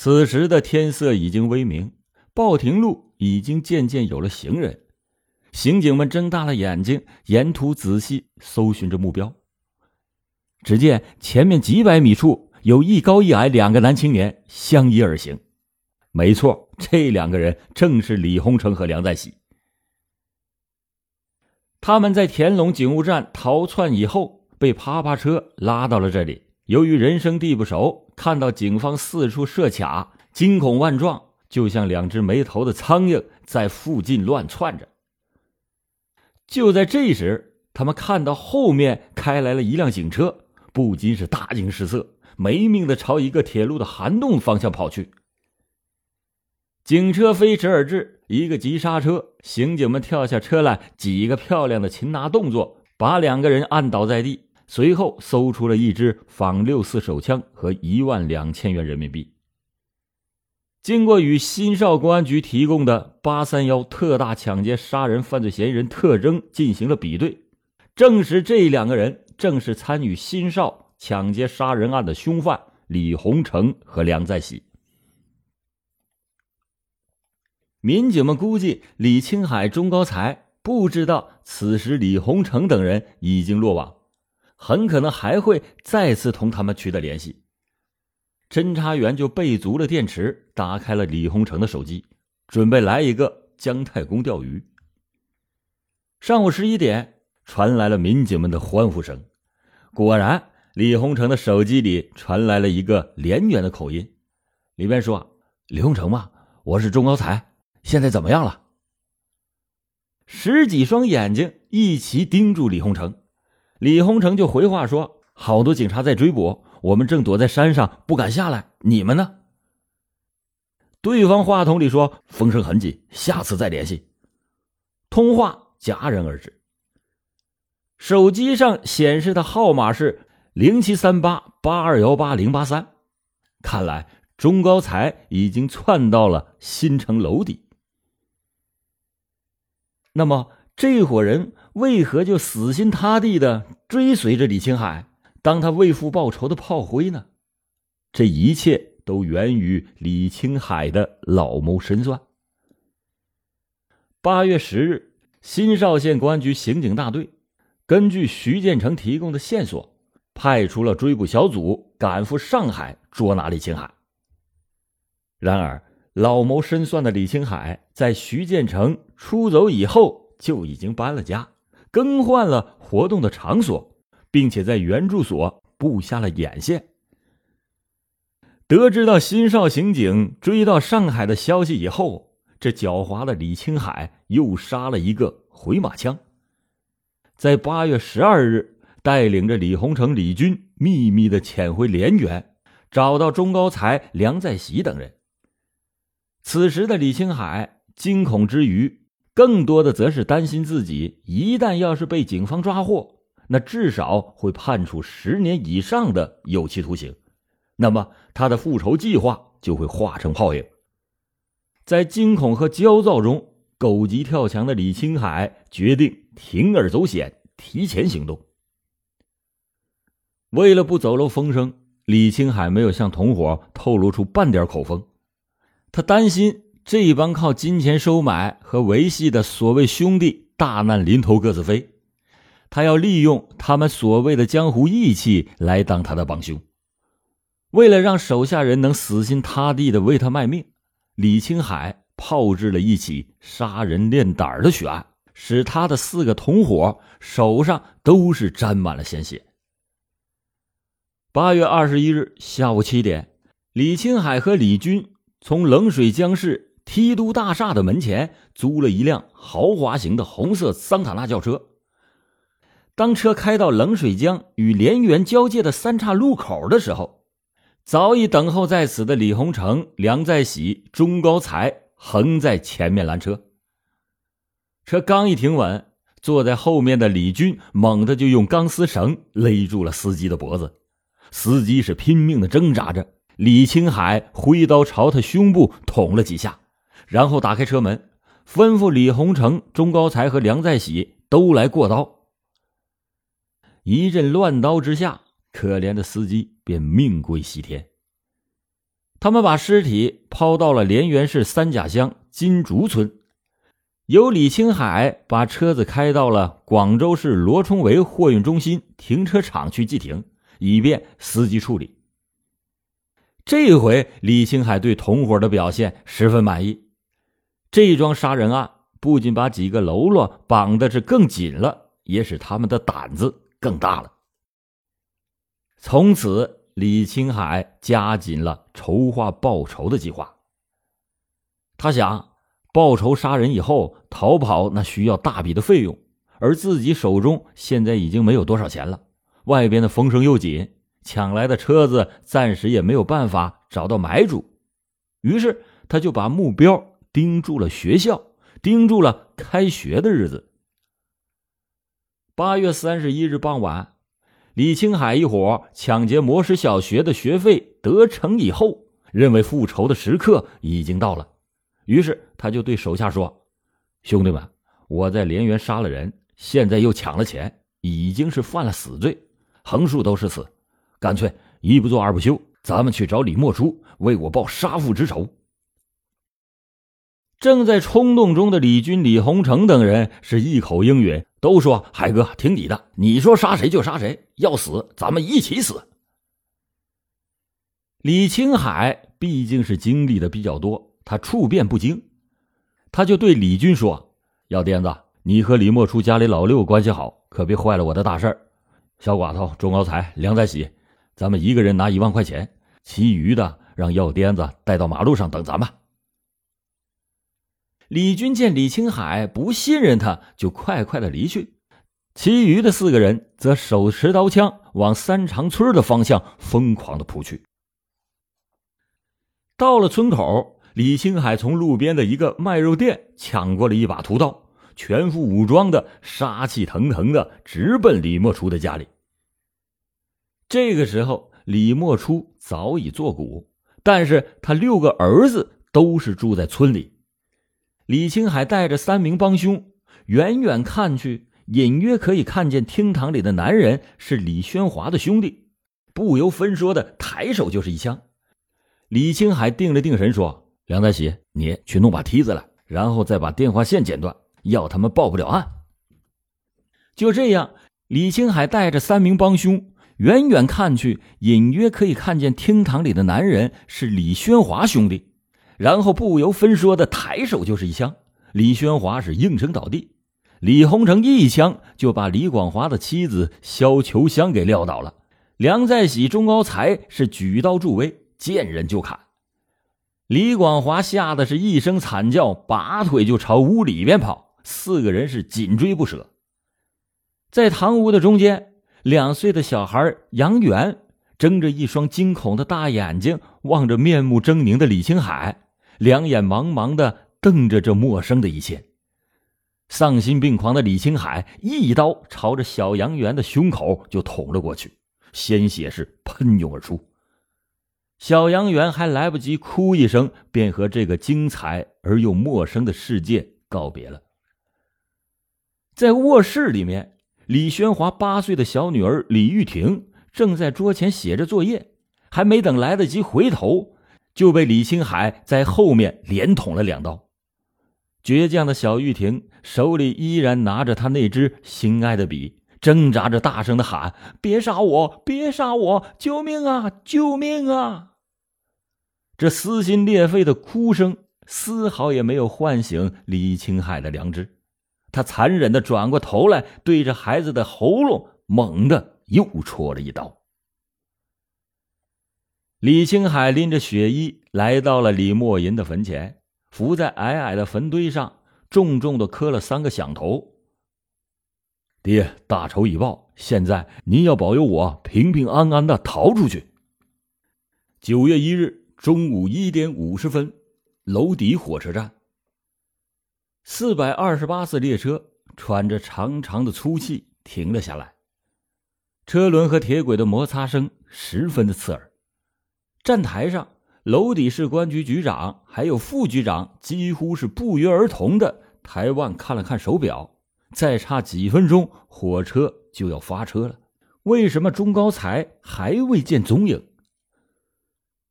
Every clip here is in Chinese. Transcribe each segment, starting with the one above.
此时的天色已经微明，报亭路已经渐渐有了行人。刑警们睁大了眼睛，沿途仔细搜寻着目标。只见前面几百米处有一高一矮两个男青年相依而行。没错，这两个人正是李洪成和梁在喜。他们在田龙警务站逃窜以后，被啪啪车拉到了这里。由于人生地不熟，看到警方四处设卡，惊恐万状，就像两只没头的苍蝇在附近乱窜着。就在这时，他们看到后面开来了一辆警车，不禁是大惊失色，没命的朝一个铁路的涵洞方向跑去。警车飞驰而至，一个急刹车，刑警们跳下车来，几个漂亮的擒拿动作，把两个人按倒在地。随后搜出了一支仿六四手枪和一万两千元人民币。经过与新邵公安局提供的八三幺特大抢劫杀人犯罪嫌疑人特征进行了比对，证实这两个人正是参与新邵抢劫杀人案的凶犯李洪成和梁在喜。民警们估计，李青海、钟高才不知道此时李洪成等人已经落网，很可能还会再次同他们取得联系。侦查员就备足了电池，打开了李洪成的手机，准备来一个姜太公钓鱼。上午十一点，传来了民警们的欢呼声。果然，李洪成的手机里传来了一个连远的口音，里面说：“李洪成吗？我是钟高才。”现在怎么样了？十几双眼睛一齐盯住李洪成，李洪成就回话说：“好多警察在追捕，我们正躲在山上，不敢下来。你们呢？”对方话筒里说：“风声很紧，下次再联系。”通话戛然而止。手机上显示的号码是零七三八八二幺八零八三，看来钟高才已经窜到了新城楼底。那么，这伙人为何就死心塌地的追随着李青海，当他为父报仇的炮灰呢？这一切都源于李青海的老谋深算。八月十日，新邵县公安局刑警大队根据徐建成提供的线索，派出了追捕小组赶赴上海捉拿李青海。然而，老谋深算的李青海在徐建成。出走以后就已经搬了家，更换了活动的场所，并且在原住所布下了眼线。得知到新少刑警追到上海的消息以后，这狡猾的李青海又杀了一个回马枪。在八月十二日，带领着李洪成、李军秘密的潜回连源，找到钟高才、梁在喜等人。此时的李青海惊恐之余。更多的则是担心自己一旦要是被警方抓获，那至少会判处十年以上的有期徒刑，那么他的复仇计划就会化成泡影。在惊恐和焦躁中，狗急跳墙的李青海决定铤而走险，提前行动。为了不走漏风声，李青海没有向同伙透露出半点口风，他担心。这一帮靠金钱收买和维系的所谓兄弟，大难临头各自飞。他要利用他们所谓的江湖义气来当他的帮凶。为了让手下人能死心塌地的为他卖命，李青海炮制了一起杀人练胆的血案，使他的四个同伙手上都是沾满了鲜血。八月二十一日下午七点，李青海和李军从冷水江市。梯都大厦的门前租了一辆豪华型的红色桑塔纳轿车。当车开到冷水江与连源交界的三岔路口的时候，早已等候在此的李洪成、梁在喜、钟高才横在前面拦车。车刚一停稳，坐在后面的李军猛地就用钢丝绳勒住了司机的脖子，司机是拼命的挣扎着。李青海挥刀朝他胸部捅了几下。然后打开车门，吩咐李洪成、钟高才和梁在喜都来过刀。一阵乱刀之下，可怜的司机便命归西天。他们把尸体抛到了连源市三甲乡金竹村，由李青海把车子开到了广州市罗冲围货运中心停车场去寄停，以便司机处理。这回李青海对同伙的表现十分满意，这桩杀人案不仅把几个喽啰绑的是更紧了，也使他们的胆子更大了。从此。李青海加紧了筹划报仇的计划。他想，报仇杀人以后逃跑，那需要大笔的费用，而自己手中现在已经没有多少钱了。外边的风声又紧，抢来的车子暂时也没有办法找到买主。于是，他就把目标盯住了学校，盯住了开学的日子。八月三十一日傍晚。李青海一伙抢劫魔石小学的学费得逞以后，认为复仇的时刻已经到了，于是他就对手下说：“兄弟们，我在连源杀了人，现在又抢了钱，已经是犯了死罪，横竖都是死，干脆一不做二不休，咱们去找李莫初为我报杀父之仇。”正在冲动中的李军、李洪成等人是一口应允。都说海哥听你的，你说杀谁就杀谁，要死咱们一起死。李青海毕竟是经历的比较多，他处变不惊，他就对李军说：“药癫子，你和李莫初家里老六关系好，可别坏了我的大事儿。小寡头钟高才、梁在喜，咱们一个人拿一万块钱，其余的让药癫子带到马路上等咱们。”李军见李青海不信任他，就快快的离去。其余的四个人则手持刀枪往三长村的方向疯狂的扑去。到了村口，李青海从路边的一个卖肉店抢过了一把屠刀，全副武装的，杀气腾腾的直奔李莫初的家里。这个时候，李莫初早已作古，但是他六个儿子都是住在村里。李青海带着三名帮凶，远远看去，隐约可以看见厅堂里的男人是李宣华的兄弟，不由分说的抬手就是一枪。李青海定了定神，说：“梁大喜，你去弄把梯子来，然后再把电话线剪断，要他们报不了案。”就这样，李青海带着三名帮凶，远远看去，隐约可以看见厅堂里的男人是李宣华兄弟。然后不由分说的抬手就是一枪，李宣华是应声倒地，李洪成一枪就把李广华的妻子肖秋香给撂倒了。梁在喜、钟高才是举刀助威，见人就砍。李广华吓得是一声惨叫，拔腿就朝屋里边跑，四个人是紧追不舍。在堂屋的中间，两岁的小孩杨元睁着一双惊恐的大眼睛，望着面目狰狞的李青海。两眼茫茫的瞪着这陌生的一切，丧心病狂的李青海一刀朝着小杨元的胸口就捅了过去，鲜血是喷涌而出。小杨元还来不及哭一声，便和这个精彩而又陌生的世界告别了。在卧室里面，李宣华八岁的小女儿李玉婷正在桌前写着作业，还没等来得及回头。就被李青海在后面连捅了两刀，倔强的小玉婷手里依然拿着他那支心爱的笔，挣扎着大声的喊：“别杀我！别杀我！救命啊！救命啊！”这撕心裂肺的哭声丝毫也没有唤醒李青海的良知，他残忍的转过头来，对着孩子的喉咙猛地又戳了一刀。李青海拎着血衣来到了李默银的坟前，伏在矮矮的坟堆上，重重的磕了三个响头。爹，大仇已报，现在您要保佑我平平安安的逃出去。九月一日中午一点五十分，娄底火车站，四百二十八次列车喘着长长的粗气停了下来，车轮和铁轨的摩擦声十分的刺耳。站台上，娄底市公安局局长还有副局长几乎是不约而同的抬腕看了看手表，再差几分钟火车就要发车了。为什么钟高才还未见踪影？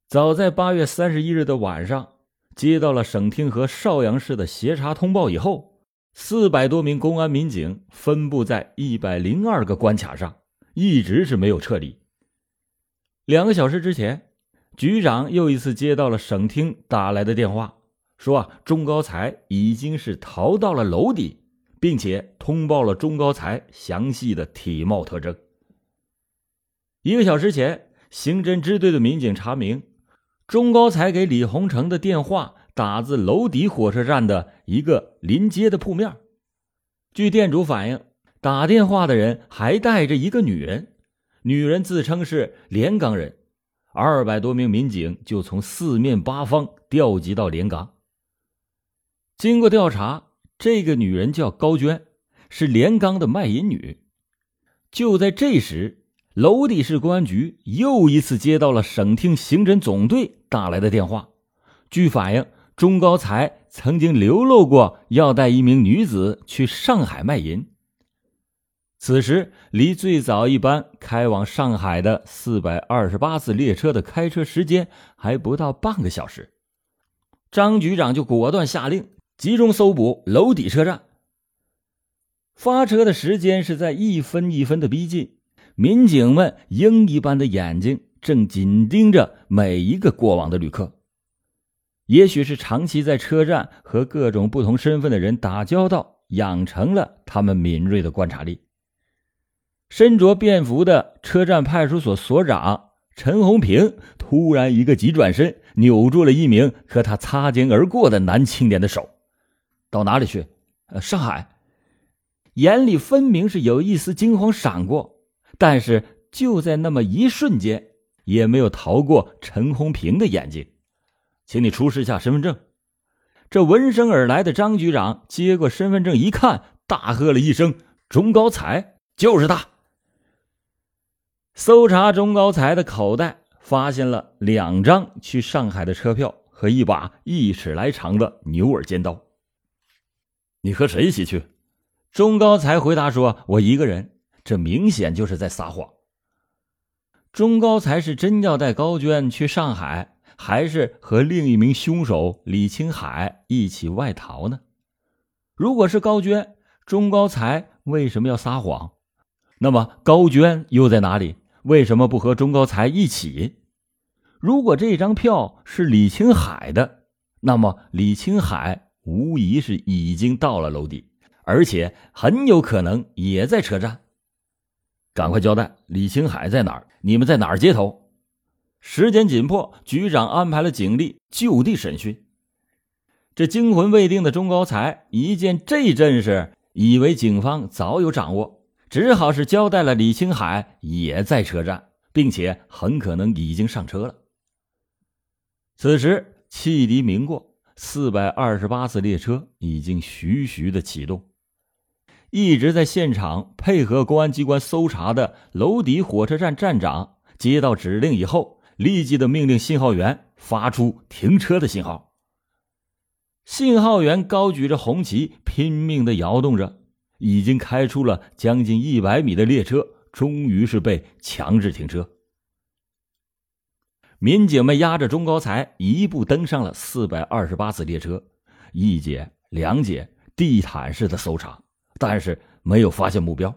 早在八月三十一日的晚上，接到了省厅和邵阳市的协查通报以后，四百多名公安民警分布在一百零二个关卡上，一直是没有撤离。两个小时之前，局长又一次接到了省厅打来的电话，说啊，钟高才已经是逃到了楼底，并且通报了钟高才详细的体貌特征。一个小时前，刑侦支队的民警查明。钟高才给李洪成的电话打自楼底火车站的一个临街的铺面。据店主反映，打电话的人还带着一个女人，女人自称是连岗人。二百多名民警就从四面八方调集到连岗。经过调查，这个女人叫高娟，是连岗的卖淫女。就在这时。娄底市公安局又一次接到了省厅刑侦总队打来的电话。据反映，钟高才曾经流露过要带一名女子去上海卖淫。此时，离最早一班开往上海的四百二十八次列车的开车时间还不到半个小时。张局长就果断下令集中搜捕娄底车站。发车的时间是在一分一分的逼近。民警们鹰一般的眼睛正紧盯着每一个过往的旅客，也许是长期在车站和各种不同身份的人打交道，养成了他们敏锐的观察力。身着便服的车站派出所所长陈红平突然一个急转身，扭住了一名和他擦肩而过的男青年的手。到哪里去？呃，上海。眼里分明是有一丝惊慌闪过。但是就在那么一瞬间，也没有逃过陈红平的眼睛。请你出示一下身份证。这闻声而来的张局长接过身份证一看，大喝了一声：“钟高才，就是他！”搜查钟高才的口袋，发现了两张去上海的车票和一把一尺来长的牛耳尖刀。你和谁一起去？钟高才回答说：“我一个人。”这明显就是在撒谎。钟高才是真要带高娟去上海，还是和另一名凶手李青海一起外逃呢？如果是高娟，钟高才为什么要撒谎？那么高娟又在哪里？为什么不和钟高才一起？如果这张票是李青海的，那么李青海无疑是已经到了楼底，而且很有可能也在车站。赶快交代，李青海在哪儿？你们在哪儿接头？时间紧迫，局长安排了警力就地审讯。这惊魂未定的钟高才一见这阵势，以为警方早有掌握，只好是交代了李青海也在车站，并且很可能已经上车了。此时汽笛鸣过，四百二十八次列车已经徐徐的启动。一直在现场配合公安机关搜查的娄底火车站站长接到指令以后，立即的命令信号员发出停车的信号。信号员高举着红旗，拼命的摇动着。已经开出了将近一百米的列车，终于是被强制停车。民警们押着钟高才一步登上了四百二十八次列车，一节、两节，地毯式的搜查。但是没有发现目标。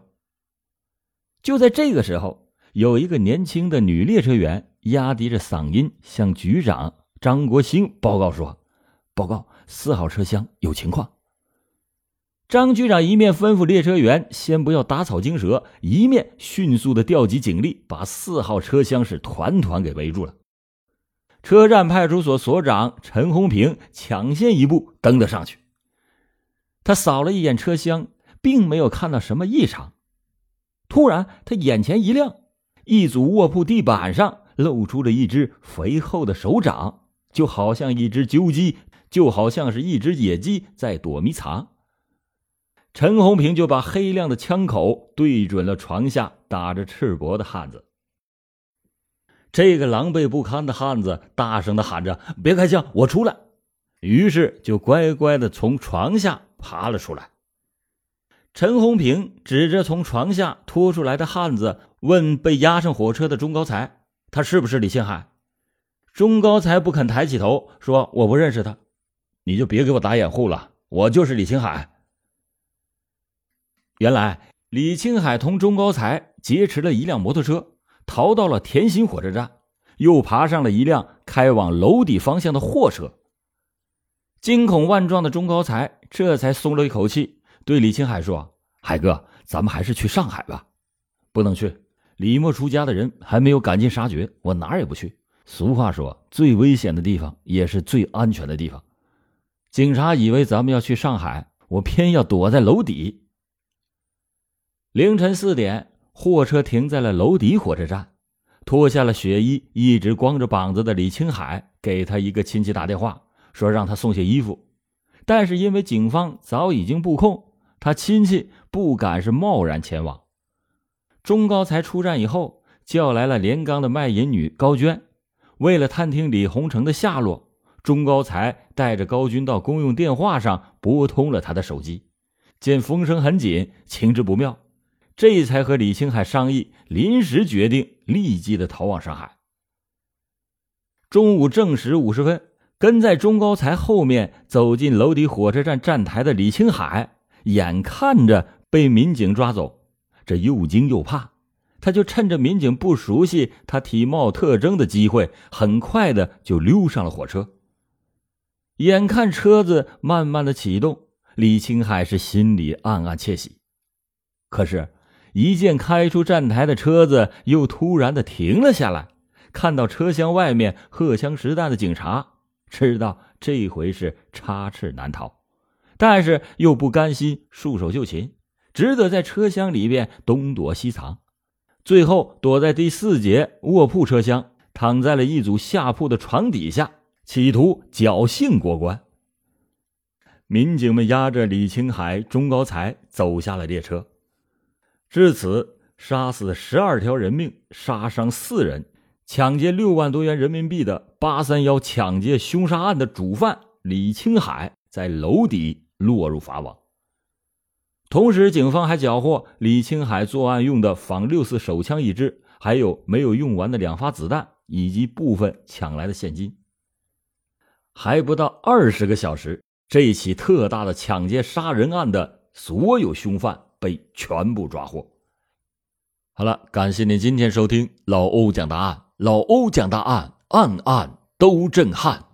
就在这个时候，有一个年轻的女列车员压低着嗓音向局长张国兴报告说：“报告，四号车厢有情况。”张局长一面吩咐列车员先不要打草惊蛇，一面迅速的调集警力，把四号车厢是团团给围住了。车站派出所所长陈红平抢先一步登了上去，他扫了一眼车厢。并没有看到什么异常，突然他眼前一亮，一组卧铺地板上露出了一只肥厚的手掌，就好像一只揪鸡，就好像是一只野鸡在躲迷藏。陈红平就把黑亮的枪口对准了床下打着赤膊的汉子。这个狼狈不堪的汉子大声的喊着：“别开枪，我出来！”于是就乖乖的从床下爬了出来。陈红平指着从床下拖出来的汉子，问：“被押上火车的钟高才，他是不是李青海？”钟高才不肯抬起头，说：“我不认识他。”你就别给我打掩护了，我就是李青海。原来李青海同钟高才劫持了一辆摩托车，逃到了田心火车站，又爬上了一辆开往楼底方向的货车。惊恐万状的钟高才这才松了一口气，对李青海说：“海哥，咱们还是去上海吧。”“不能去，李莫出家的人还没有赶尽杀绝，我哪儿也不去。俗话说，最危险的地方也是最安全的地方。警察以为咱们要去上海，我偏要躲在楼底。”凌晨四点，货车停在了娄底火车站。脱下了雪衣、一直光着膀子的李青海给他一个亲戚打电话。说让他送些衣服，但是因为警方早已经布控，他亲戚不敢是贸然前往。钟高才出站以后，叫来了连岗的卖淫女高娟，为了探听李洪成的下落，钟高才带着高军到公用电话上拨通了他的手机。见风声很紧，情之不妙，这才和李青海商议，临时决定立即的逃往上海。中午正时五十分。跟在钟高才后面走进楼底火车站站台的李青海，眼看着被民警抓走，这又惊又怕，他就趁着民警不熟悉他体貌特征的机会，很快的就溜上了火车。眼看车子慢慢的启动，李青海是心里暗暗窃喜，可是，一见开出站台的车子又突然的停了下来，看到车厢外面荷枪实弹的警察。知道这回是插翅难逃，但是又不甘心束手就擒，只得在车厢里边东躲西藏，最后躲在第四节卧铺车厢，躺在了一组下铺的床底下，企图侥幸过关。民警们押着李青海、钟高才走下了列车，至此杀死十二条人命，杀伤四人。抢劫六万多元人民币的八三幺抢劫凶杀案的主犯李青海在楼底落入法网。同时，警方还缴获李青海作案用的仿六四手枪一支，还有没有用完的两发子弹，以及部分抢来的现金。还不到二十个小时，这起特大的抢劫杀人案的所有凶犯被全部抓获。好了，感谢您今天收听老欧讲答案。老欧讲答案，案案都震撼。